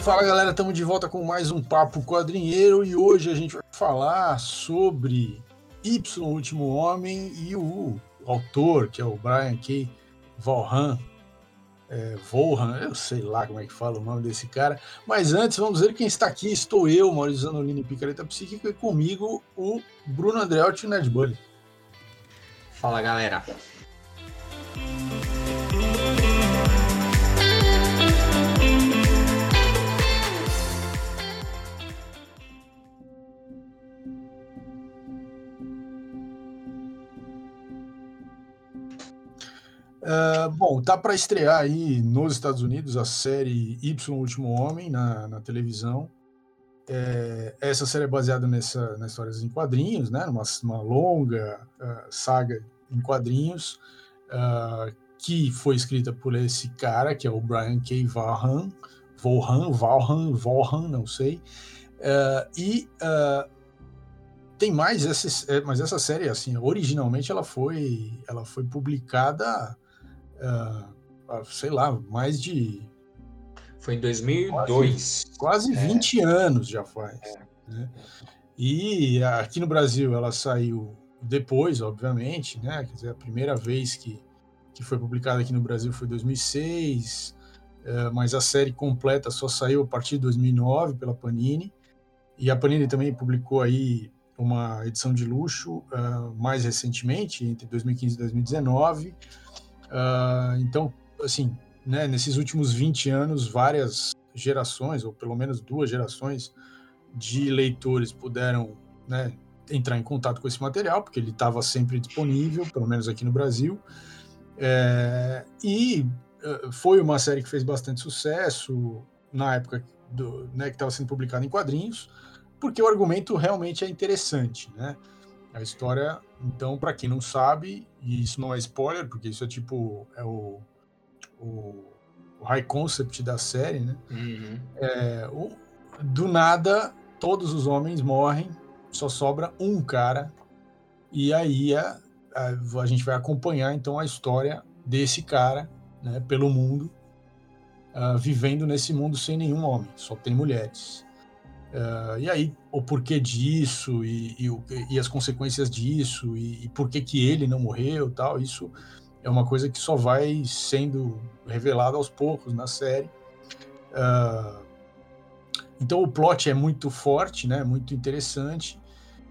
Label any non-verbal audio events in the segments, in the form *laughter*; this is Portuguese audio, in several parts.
Fala galera, estamos de volta com mais um Papo Quadrinheiro e hoje a gente vai falar sobre Y, Último Homem, e o autor, que é o Brian K. Vaughan, é, eu sei lá como é que fala o nome desse cara, mas antes vamos ver quem está aqui. Estou eu, Maurício Zanolini, Picareta Psíquica, e comigo o Bruno Andreotti Ned Bully. Fala galera. Uh, bom, tá para estrear aí nos Estados Unidos a série Y Último Homem na, na televisão. É, essa série é baseada nessa, nas histórias em quadrinhos, né? Uma, uma longa uh, saga em quadrinhos uh, que foi escrita por esse cara que é o Brian K. Vaughan, Vaughan, Vaughan, Vaughan, não sei. e tem mais essa, é, mas essa série assim, originalmente ela foi, ela foi publicada uh, sei lá, mais de. Foi em 2002. Quase, quase é. 20 anos já faz. É. Né? E aqui no Brasil ela saiu depois, obviamente, né? Quer dizer, a primeira vez que, que foi publicada aqui no Brasil foi em 2006, uh, mas a série completa só saiu a partir de 2009 pela Panini. E a Panini também publicou aí uma edição de luxo uh, mais recentemente, entre 2015 e 2019. Uh, então, assim, né, nesses últimos 20 anos, várias gerações, ou pelo menos duas gerações, de leitores puderam né, entrar em contato com esse material, porque ele estava sempre disponível, pelo menos aqui no Brasil. É, e uh, foi uma série que fez bastante sucesso na época do, né, que estava sendo publicada em quadrinhos, porque o argumento realmente é interessante, né? A história, então, para quem não sabe, e isso não é spoiler, porque isso é tipo é o, o, o high concept da série, né? Uhum. É, o, do nada, todos os homens morrem, só sobra um cara, e aí a, a, a gente vai acompanhar então a história desse cara, né, pelo mundo, uh, vivendo nesse mundo sem nenhum homem, só tem mulheres. Uh, e aí, o porquê disso e, e, e as consequências disso e, e, por que, que ele não morreu tal, isso é uma coisa que só vai sendo revelada aos poucos na série. Uh, então o plot é muito forte, né, muito interessante.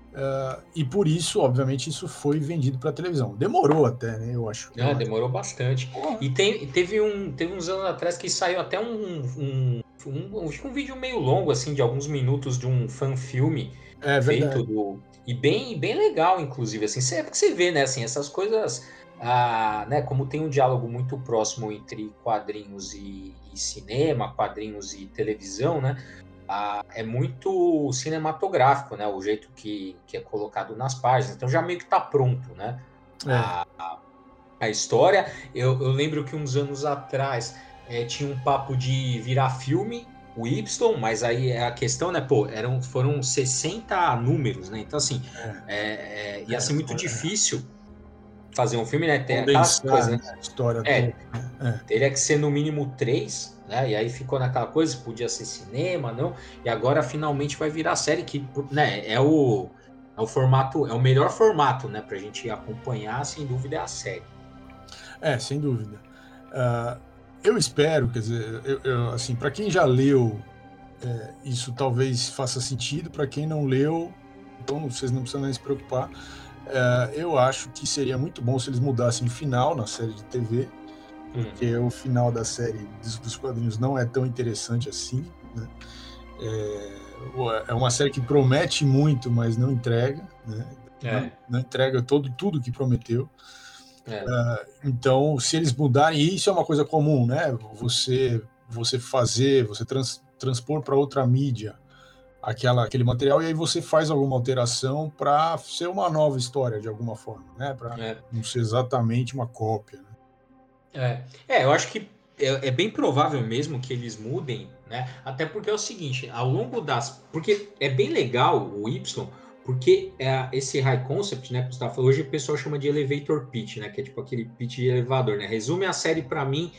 Uh, e por isso, obviamente, isso foi vendido para televisão. Demorou até, né? Eu acho. Não, demorou bastante. E tem, teve, um, teve uns anos atrás que saiu até um, um um, um vídeo meio longo, assim, de alguns minutos de um fan-filme é, feito do. E bem, bem legal, inclusive, assim, é porque você vê, né, assim, essas coisas. Ah, né, como tem um diálogo muito próximo entre quadrinhos e, e cinema, quadrinhos e televisão, né? Ah, é muito cinematográfico, né? O jeito que, que é colocado nas páginas. Então já meio que tá pronto, né? É. A, a, a, história. Eu, eu lembro que uns anos atrás é, tinha um papo de virar filme, o Y, mas aí é a questão, né, pô, eram, foram 60 números, né? Então, assim, é. é, é ia ser muito difícil fazer um filme, né? Tem aquelas coisas, né? História é, toda. É. Teria que ser no mínimo três, né? E aí ficou naquela coisa, podia ser cinema, não? E agora finalmente vai virar série que, né, é o, é o formato, é o melhor formato, né, pra gente acompanhar, sem dúvida, é a série. É, sem dúvida. Uh, eu espero, quer dizer, eu, eu, assim, para quem já leu, é, isso talvez faça sentido. Para quem não leu, então vocês não precisam nem se preocupar. É, eu acho que seria muito bom se eles mudassem o final na série de TV, porque hum. o final da série dos, dos, quadrinhos não é tão interessante assim. Né? É, é, uma série que promete muito, mas não entrega. Né? É. Não, não, entrega todo, tudo que prometeu. É. Uh, então, se eles mudarem, e isso é uma coisa comum, né? Você, você fazer, você trans, transpor para outra mídia aquela, aquele material e aí você faz alguma alteração para ser uma nova história de alguma forma, né? Para é. não ser exatamente uma cópia. Né? É. é, eu acho que é, é, bem provável mesmo que eles mudem, né? Até porque é o seguinte, ao longo das. Porque é bem legal o Y porque é, esse high concept, né, você falando, hoje o pessoal chama de elevator pitch, né, que é tipo aquele pitch de elevador, né? Resume a série para mim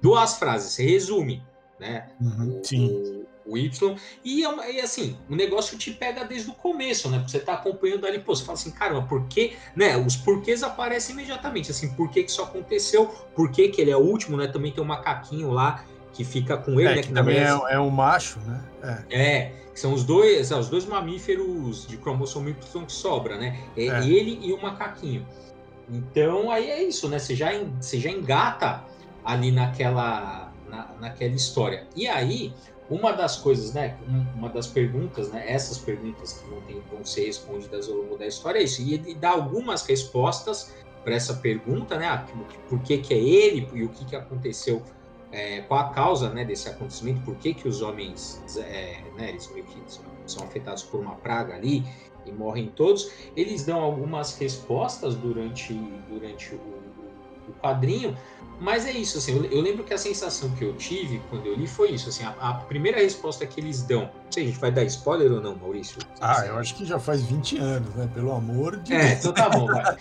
duas frases, resume, né? Uhum, o, sim. O, o Y. E, é e assim, o negócio te pega desde o começo, né? Você tá acompanhando ali, pô, você fala assim, caramba, por que, né? Os porquês aparecem imediatamente, assim, por que, que isso aconteceu, por que, que ele é o último, né? Também tem um macaquinho lá que fica com ele, é, né? Que, também é, é um macho, né? É. é. são os dois, os dois mamíferos de cromossomo Y que sobra, né? É, é, ele e o macaquinho. Então aí é isso, né? Você já, você já engata ali naquela, na, naquela história. E aí, uma das coisas, né? Uma das perguntas, né? Essas perguntas que não tem, vão ser respondidas ao longo da história é isso. E ele dá algumas respostas para essa pergunta, né? Ah, por que, que é ele e o que, que aconteceu é, qual a causa né, desse acontecimento, por que, que os homens é, né, eles meio que são, afetados por uma praga ali e morrem todos, eles dão algumas respostas durante, durante o quadrinho, mas é isso, assim, eu, eu, lembro que a sensação que eu tive quando eu li foi isso, assim, a, a, primeira resposta que eles dão, não sei, a gente vai dar spoiler ou não, Maurício? Ah, eu acho que já faz 20 anos, né, pelo amor de É, então tá bom, vai.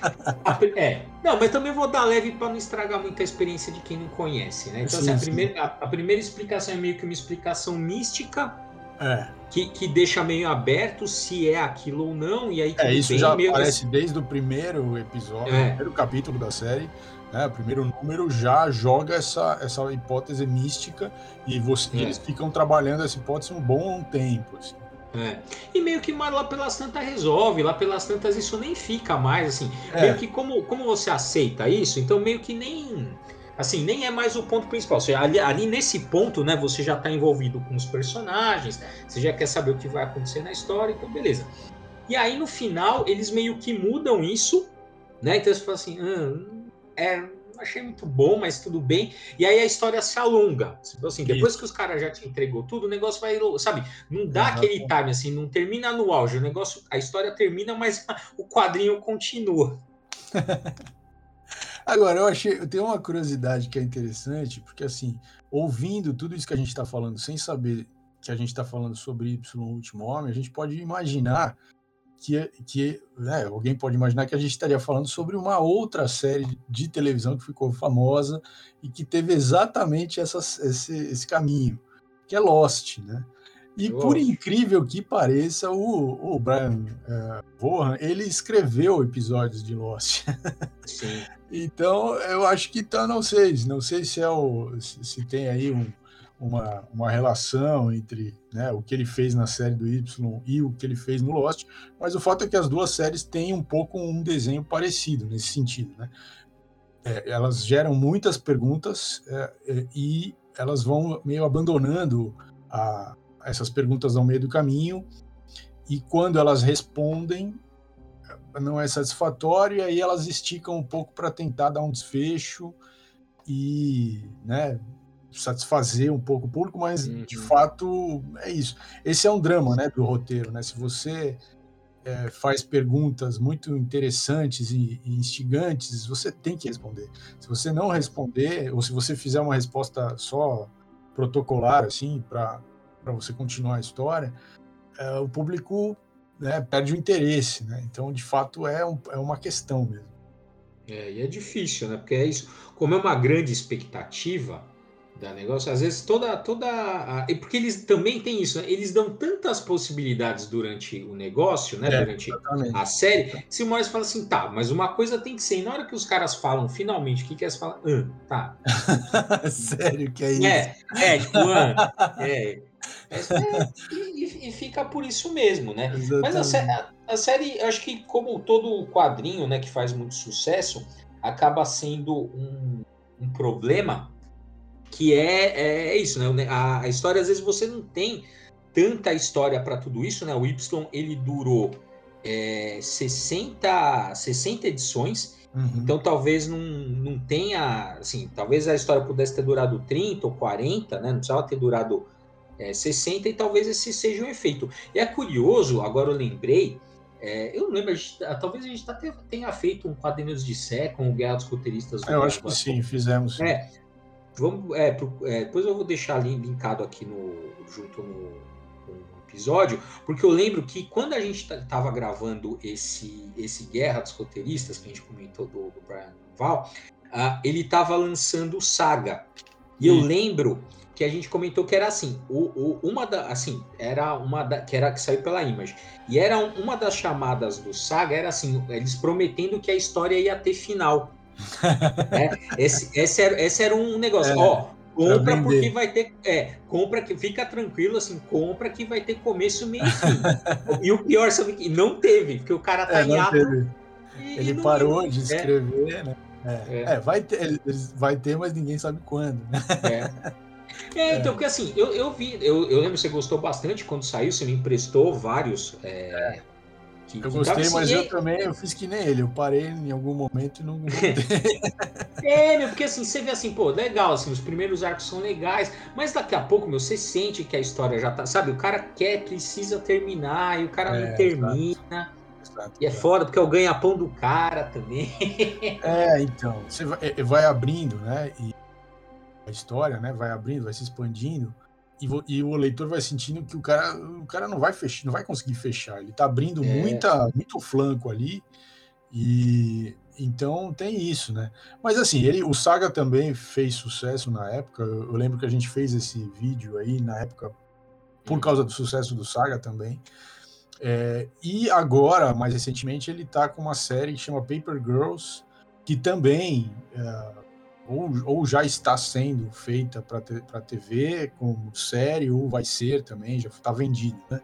*laughs* é, não, mas também vou dar leve para não estragar muita experiência de quem não conhece, né, então sim, assim, a, primeira, a, a primeira explicação é meio que uma explicação mística, é. Que, que deixa meio aberto se é aquilo ou não, e aí É, isso já aparece desde o primeiro episódio, é. primeiro capítulo da série. Né, o primeiro número já joga essa, essa hipótese mística e você, é. eles ficam trabalhando essa hipótese um bom tempo. Assim. É. E meio que lá pelas tantas resolve, lá pelas tantas isso nem fica mais, assim. É. Meio que como, como você aceita isso, então meio que nem. Assim, nem é mais o ponto principal. Seja, ali, ali nesse ponto, né, você já está envolvido com os personagens, você já quer saber o que vai acontecer na história, então beleza. E aí no final, eles meio que mudam isso, né? Então você fala assim, ah, é, achei muito bom, mas tudo bem. E aí a história se alonga. Tipo assim, depois que os caras já te entregou tudo, o negócio vai, sabe? Não dá uhum. aquele time assim, não termina no auge. O negócio, a história termina, mas *laughs* o quadrinho continua. *laughs* Agora, eu achei, eu tenho uma curiosidade que é interessante, porque assim, ouvindo tudo isso que a gente está falando, sem saber que a gente está falando sobre Y Último Homem, a gente pode imaginar que, que né, alguém pode imaginar que a gente estaria falando sobre uma outra série de televisão que ficou famosa e que teve exatamente essa, esse, esse caminho, que é Lost, né? E por incrível que pareça, o, o Brian uh, Vaughan, ele escreveu episódios de Lost. *laughs* Sim. então, eu acho que tá, não sei, não sei se é o se, se tem aí um uma, uma relação entre né, o que ele fez na série do Y e o que ele fez no Lost, mas o fato é que as duas séries têm um pouco um desenho parecido nesse sentido. Né? É, elas geram muitas perguntas é, é, e elas vão meio abandonando a, essas perguntas ao meio do caminho, e quando elas respondem, não é satisfatório, e aí elas esticam um pouco para tentar dar um desfecho e né, satisfazer um pouco o público, mas uhum. de fato é isso. Esse é um drama, né, do roteiro, né? Se você é, faz perguntas muito interessantes e, e, instigantes, você tem que responder. Se você não responder, ou se você fizer uma resposta só protocolar, assim, para você continuar a história, é, o público né, perde o interesse, né? Então, de fato, é, um, é uma questão mesmo. É, e é difícil, né? Porque é isso. Como é uma grande expectativa, da negócio. Às vezes toda toda a... porque eles também têm isso, né? eles dão tantas possibilidades durante o negócio, né? É, durante exatamente. a série. Se o Morris fala assim, tá, mas uma coisa tem que ser. E na hora que os caras falam finalmente, o que que é? Você fala, ah, tá. *laughs* Sério que é isso? É, é tipo, ah, é. É, e, e, fica por isso mesmo, né? Exatamente. Mas a, a série, acho que como todo quadrinho, né, que faz muito sucesso, acaba sendo um, um problema que é, é, é isso, né? A, a, história, às vezes, você não tem tanta história para tudo isso, né? O Y, ele durou é, 60, 60 edições, uhum. então talvez não, não tenha, assim, talvez a história pudesse ter durado 30 ou 40, né? Não precisava ter durado é, 60 e talvez esse seja um efeito. E é curioso, agora eu lembrei, é, eu não lembro, a gente, talvez a gente tenha feito um quadrinhos de Sé com o Guerra dos Roteiristas. Eu acho que sim, fizemos. É, Vamos, é, pro, é, depois eu vou deixar linkado aqui no, junto no, no, episódio, porque eu lembro que quando a gente estava gravando esse, esse Guerra dos Roteiristas, que a gente comentou do, do Brian Val, uh, ele estava lançando Saga. E, eu lembro que a gente comentou que era assim, o, o, uma da, assim, era uma da, que era que saiu pela Image. E era uma das chamadas do Saga era assim, eles prometendo que a história ia ter final. *laughs* né? esse, esse, era, esse era um negócio. É, Ó, compra porque vai ter, é, compra que fica tranquilo assim, compra que vai ter começo, meio e fim. *laughs* e o pior sabe que não teve, porque o cara tá é, em ato. Ele parou de é. escrever, né? É, é. é, vai ter, vai ter, mas ninguém sabe quando. Né? É. É, então, porque assim, eu, eu vi, eu, eu lembro que você gostou bastante quando saiu, você me emprestou vários. É, que, eu gostei, assim, mas eu também eu fiz que nem ele, eu parei em algum momento e não *laughs* É, meu, porque assim, você vê assim, pô, legal, assim, os primeiros arcos são legais, mas daqui a pouco, meu, você sente que a história já tá, sabe, o cara quer, precisa terminar, e o cara é, não termina. Exato, e é foda, porque é o ganha-pão do cara também. *laughs* É, então, você vai, é, vai abrindo, né? E a história, né? Vai abrindo, vai se expandindo e, e, o leitor vai sentindo que o cara, o cara não vai fechar, não vai conseguir fechar. Ele está abrindo é. muita, muito flanco ali e então tem isso, né? Mas assim, ele, o Saga também fez sucesso na época. Eu, lembro que a gente fez esse vídeo aí na época por causa do sucesso do Saga também. É, e agora, mais recentemente, ele está com uma série que chama Paper Girls, que também é, ou, ou já está sendo feita para TV como série, ou vai ser também, já está vendido, né?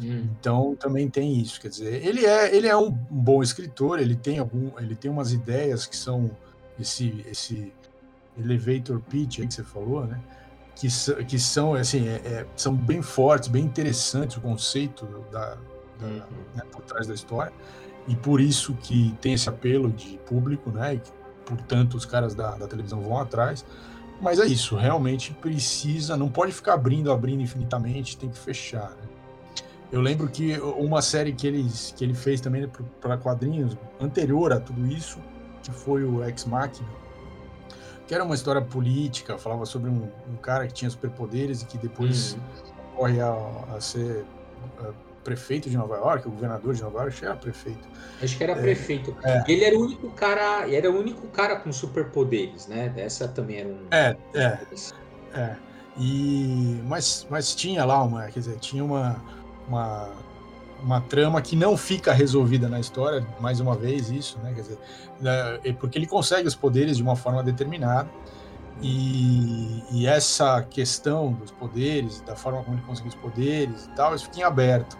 Hum. Então também tem isso, quer dizer, ele é, ele é um bom escritor, ele tem algum, ele tem umas ideias que são esse esse elevator pitch aí que você falou, né? Que, que são assim, é, é, são bem fortes, bem interessantes o conceito da, da uhum. né, por trás da história e por isso que tem esse apelo de público, né? portanto os caras da, da televisão vão atrás. Mas é isso, realmente precisa, não pode ficar abrindo, abrindo infinitamente, tem que fechar. Né? Eu lembro que uma série que, eles, que ele fez também para quadrinhos, anterior a tudo isso, que foi o Ex Machina, que era uma história política, falava sobre um, um cara que tinha superpoderes e que depois uhum. corre a, a ser prefeito de Nova York, o governador de Nova York, era prefeito. Acho que era é, prefeito. É. Ele era o único cara, era o único cara com superpoderes, né? Essa também era um. É, é. é. E mas, mas tinha lá uma, quer dizer, tinha uma, uma uma trama que não fica resolvida na história, mais uma vez isso, né? Quer dizer, é, porque ele consegue os poderes de uma forma determinada. E, e, essa questão dos poderes, da forma como ele conseguiu os poderes e tal, isso fica em aberto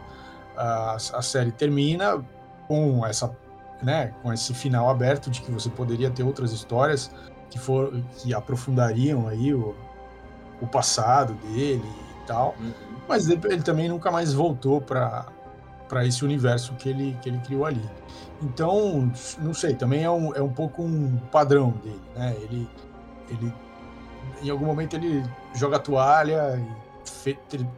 a, a série termina com essa né, com esse final aberto de que você poderia ter outras histórias que for que aprofundariam aí o, o passado dele e tal, uhum. mas ele, também nunca mais voltou para para esse universo que ele que ele criou ali. Então, não sei, também é um, é um pouco um padrão dele, né? Ele ele em algum momento ele joga a toalha e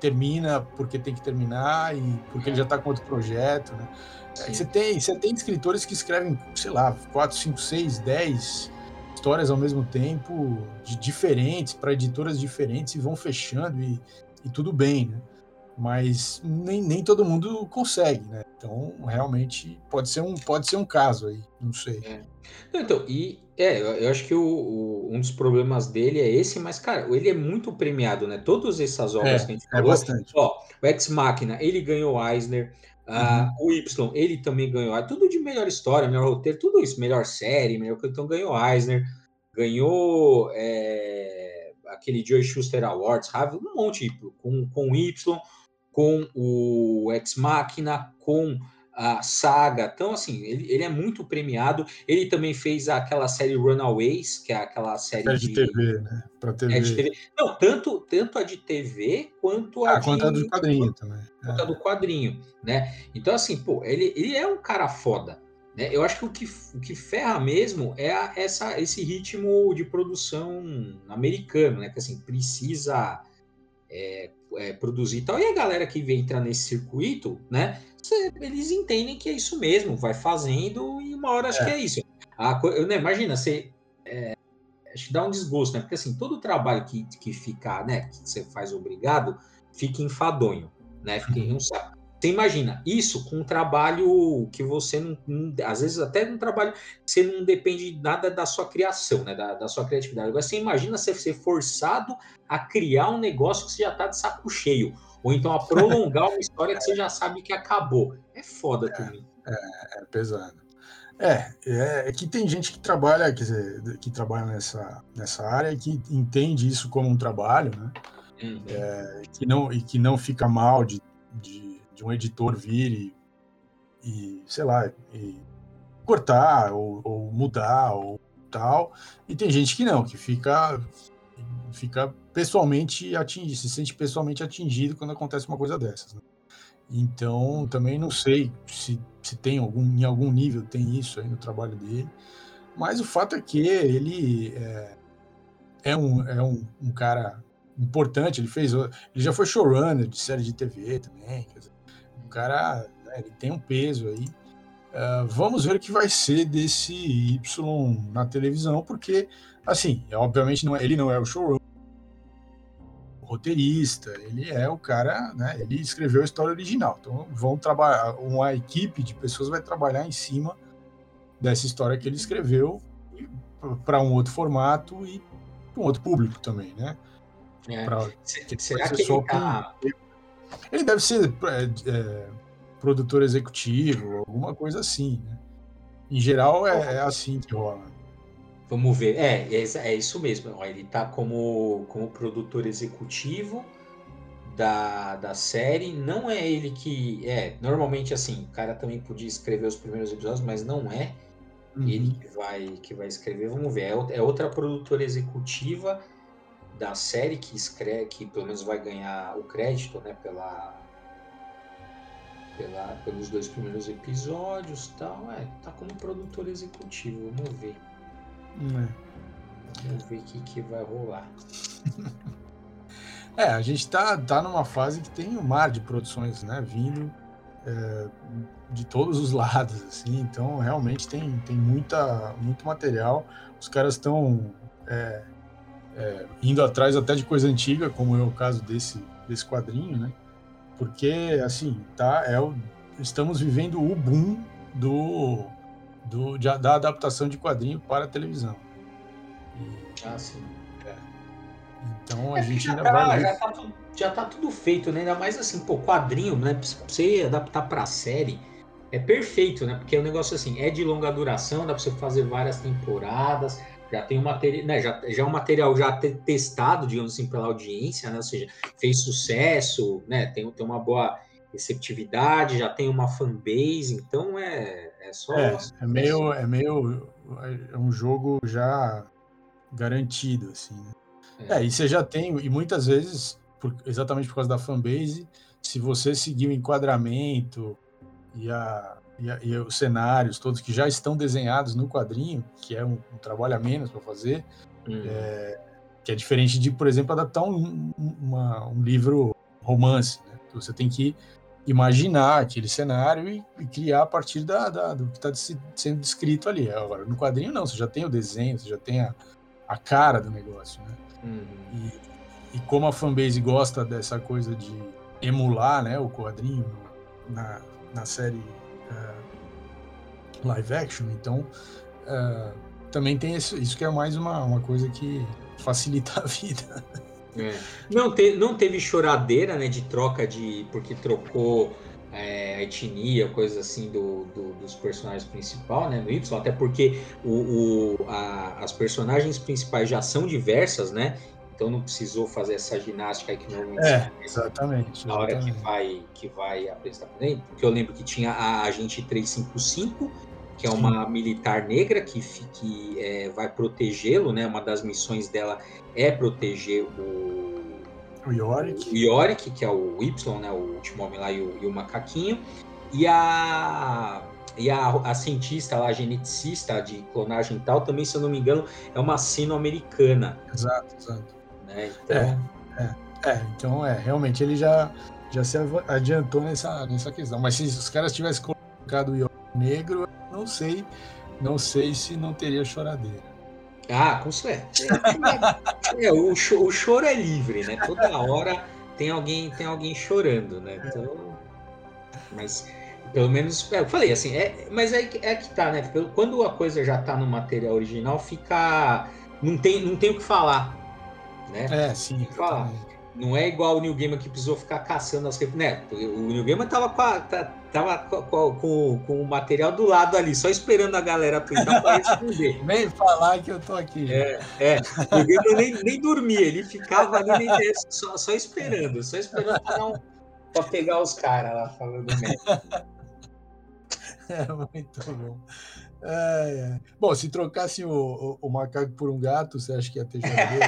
termina porque tem que terminar e porque ele já está com outro projeto, né? Você tem, você tem escritores que escrevem, sei lá, 4, 5, 6, 10 histórias ao mesmo tempo, de diferentes, para editoras diferentes, e vão fechando e, e tudo bem, né? Mas nem, nem todo mundo consegue, né? Então, realmente, pode ser um, pode ser um caso aí, não sei. É. Então, e é, eu acho que o, o, um dos problemas dele é esse, mas, cara, ele é muito premiado, né? Todas essas obras é, que a gente é falou. Bastante. Ó, o Ex Machina, ele ganhou Eisner. Uh, o Y, ele também ganhou. Tudo de melhor história, melhor roteiro, tudo isso. Melhor série, melhor. Então ganhou Eisner. Ganhou é, aquele Joe Schuster Awards, um monte, com, com Y, com o Ex Machina, com a saga. Então, assim, ele, ele é muito premiado. Ele também fez aquela série Runaways, que é aquela série, série de, de, TV, né? Pra TV. É de TV. Não, tanto, tanto a de TV quanto a ah, de. Quanto a do quadrinho também. Quanto é. a do quadrinho, né? Então, assim, pô, ele, ele é um cara foda. Né? Eu acho que o que, o que ferra mesmo é a, essa, esse ritmo de produção americano, né? Que assim, precisa é, é, produzir e tal. E a galera que vem entrar nesse circuito, né? eles entendem que é isso mesmo, vai fazendo e uma hora acho é. que é isso. A, eu, né, imagina, você. É, acho que dá um desgosto, né? Porque assim, todo o trabalho que, que fica, né, que você faz obrigado, fica enfadonho, né? Fica em um saco. Você imagina isso com um trabalho que você não, não, às vezes até um trabalho que você não depende nada da sua criação, né, da, da sua criatividade. Agora você imagina você ser forçado a criar um negócio que você já está de saco cheio, ou então a prolongar uma história que você já sabe que acabou. É foda é, também. É, é pesado. É, é, é, que tem gente que trabalha, quer dizer, que trabalha nessa, nessa área e que entende isso como um trabalho, né? Uhum. É, que não, e que não fica mal de, de de um editor vir e, e sei lá, e cortar ou, ou, mudar ou tal. E tem gente que não, que fica fica pessoalmente atingido, se sente pessoalmente atingido quando acontece uma coisa dessas. Né? Então, também não sei se, se tem algum, em algum nível tem isso aí no trabalho dele, mas o fato é que ele é, é, um, é um, um cara importante, ele fez, ele já foi showrunner de série de TV também, quer dizer, o cara né, ele tem um peso aí. Uh, vamos ver o que vai ser desse Y na televisão, porque, assim, obviamente não é, ele não é o showrunner, o roteirista, ele é o cara, né? Ele escreveu a história original. Então vão trabalhar, uma equipe de pessoas vai trabalhar em cima dessa história que ele escreveu para um outro formato e um outro público também, né? É. Pra, Será que ele tá... Ele deve ser é, é, produtor executivo, alguma coisa assim, né? Em geral é, é assim que rola. Vamos ver. É, é, é isso mesmo. Ele está como, como produtor executivo da, da série. Não é ele que. É, normalmente assim, o cara também podia escrever os primeiros episódios, mas não é uhum. ele que vai, que vai escrever. Vamos ver. É, é outra produtora executiva da série que escreve, que pelo menos vai ganhar o crédito, né, pela, pela pelos dois primeiros episódios, tal, é, tá como produtor executivo, vamos ver. É. Vamos ver o que, que vai rolar. *laughs* é, a gente tá, tá numa fase que tem um mar de produções, né, vindo é, de todos os *laughs* lados, assim, então realmente tem, tem muita, muito material. Os caras estão é, é, indo atrás até de coisa antiga, como é o caso desse, desse quadrinho, né? Porque, assim, tá, é o, estamos vivendo o boom do, do, de, da adaptação de quadrinho para a televisão. E, ah, sim. É. Então a é gente ainda tá, vai. Já tá, tudo, já tá tudo feito, né? Ainda mais assim, pô, quadrinho, né? Pra você adaptar para série é perfeito, né? Porque é um negócio assim, é de longa duração, dá para você fazer várias temporadas, já tem um material, né, já, já é um material já testado, digamos assim, pela audiência, né, ou seja, fez sucesso, né, tem, tem uma boa receptividade, já tem uma fanbase, então é, é só... É, é meio, é meio, é um jogo já garantido, assim, né? É. é, e você já tem, e muitas vezes, por, exatamente por causa da fanbase, se você seguir o enquadramento e a, e, e, os cenários todos que já estão desenhados no quadrinho, que é um, um trabalho a menos para fazer, hum. é, que é diferente de, por exemplo, adaptar um, uma, um livro romance. Né? Então, você tem que imaginar aquele cenário e, e criar a partir da, da do que está sendo descrito ali. Agora, no quadrinho, não, você já tem o desenho, você já tem a, a cara do negócio. Né? Hum. E, e como a fanbase gosta dessa coisa de emular né, o quadrinho na, na série uh, live action. Então, uh, também tem isso, isso que é mais uma, uma coisa que facilita a vida. É. Não, te, não teve choradeira, né, de troca de. porque trocou é, a etnia, coisas assim do, do, dos personagens principais, né, no Y, até porque o, o a, as personagens principais já são diversas, né? Então não precisou fazer essa ginástica aí que normalmente é, exatamente, na hora que vai que vai apresentar porque eu lembro que tinha a agente 355 que é uma Sim. militar negra que, que é, vai protegê-lo, né? Uma das missões dela é proteger o, o Yorick. O Yorick, que é o Y, né? O último homem lá e o, e o macaquinho. E a e a, a, cientista lá, a geneticista de clonagem e tal, também, se eu não me engano, é uma sino-americana. Exato, exato. Né? Então... É, é, é, então é, realmente ele já, já se adiantou nessa, nessa questão. Mas se os caras tivessem colocado o negro, não sei, não sei se não teria choradeira. Ah, com certeza. É, é, o, o choro é livre, né? Toda hora tem alguém, tem alguém chorando, né? Então. Mas pelo menos, é, eu falei assim, é, mas é, é que tá, né? Quando a coisa já tá no material original, fica. Não tem, não tem o que falar. Né? É, sim. Falar. Não é igual o New Gamer que precisou ficar caçando as né? O New Gamer tava, com, a, tá, tava com, com, com, o material do lado ali, só esperando a galera twittar para responder. *laughs* Vem falar que eu tô aqui. É, é. O Gamer nem, nem dormia, ele ficava ali nem, só, só esperando, só esperando para um, pegar os caras lá falando merda. *laughs* É muito bom. É, é. Bom, se trocasse o, o, o, macaco por um gato, você acha que ia ter jogador?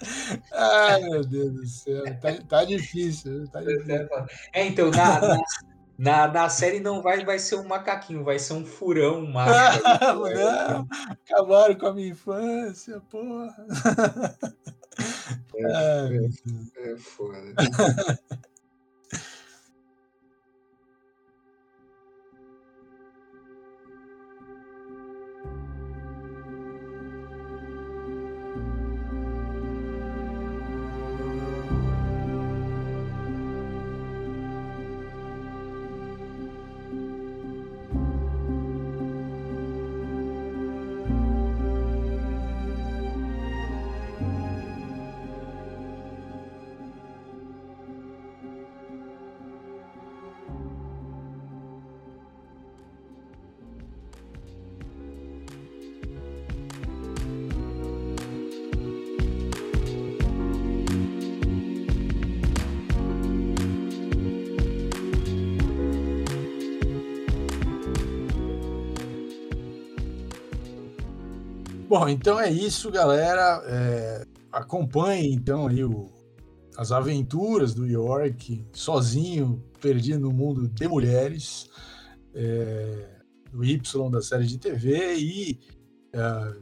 *laughs* Ai, meu Deus do céu. Tá, tá difícil. Tá difícil. É, então, na, na, na, na, série não vai, vai ser um macaquinho, vai ser um furão, um macho. *laughs* não, acabaram com a minha infância, porra. É, é, é foda. *laughs* Bom, então é isso, galera. É, acompanhe então aí o, as aventuras do York sozinho, perdido no mundo de mulheres, é, do Y da série de TV e é,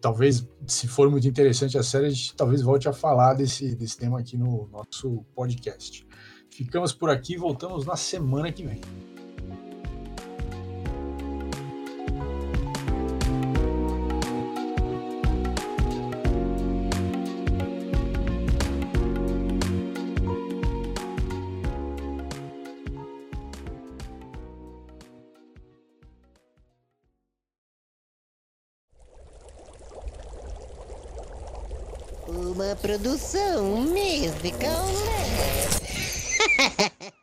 talvez, se for muito interessante a série, a gente talvez volte a falar desse, desse tema aqui no nosso podcast. Ficamos por aqui, voltamos na semana que vem. Produção musical. *laughs*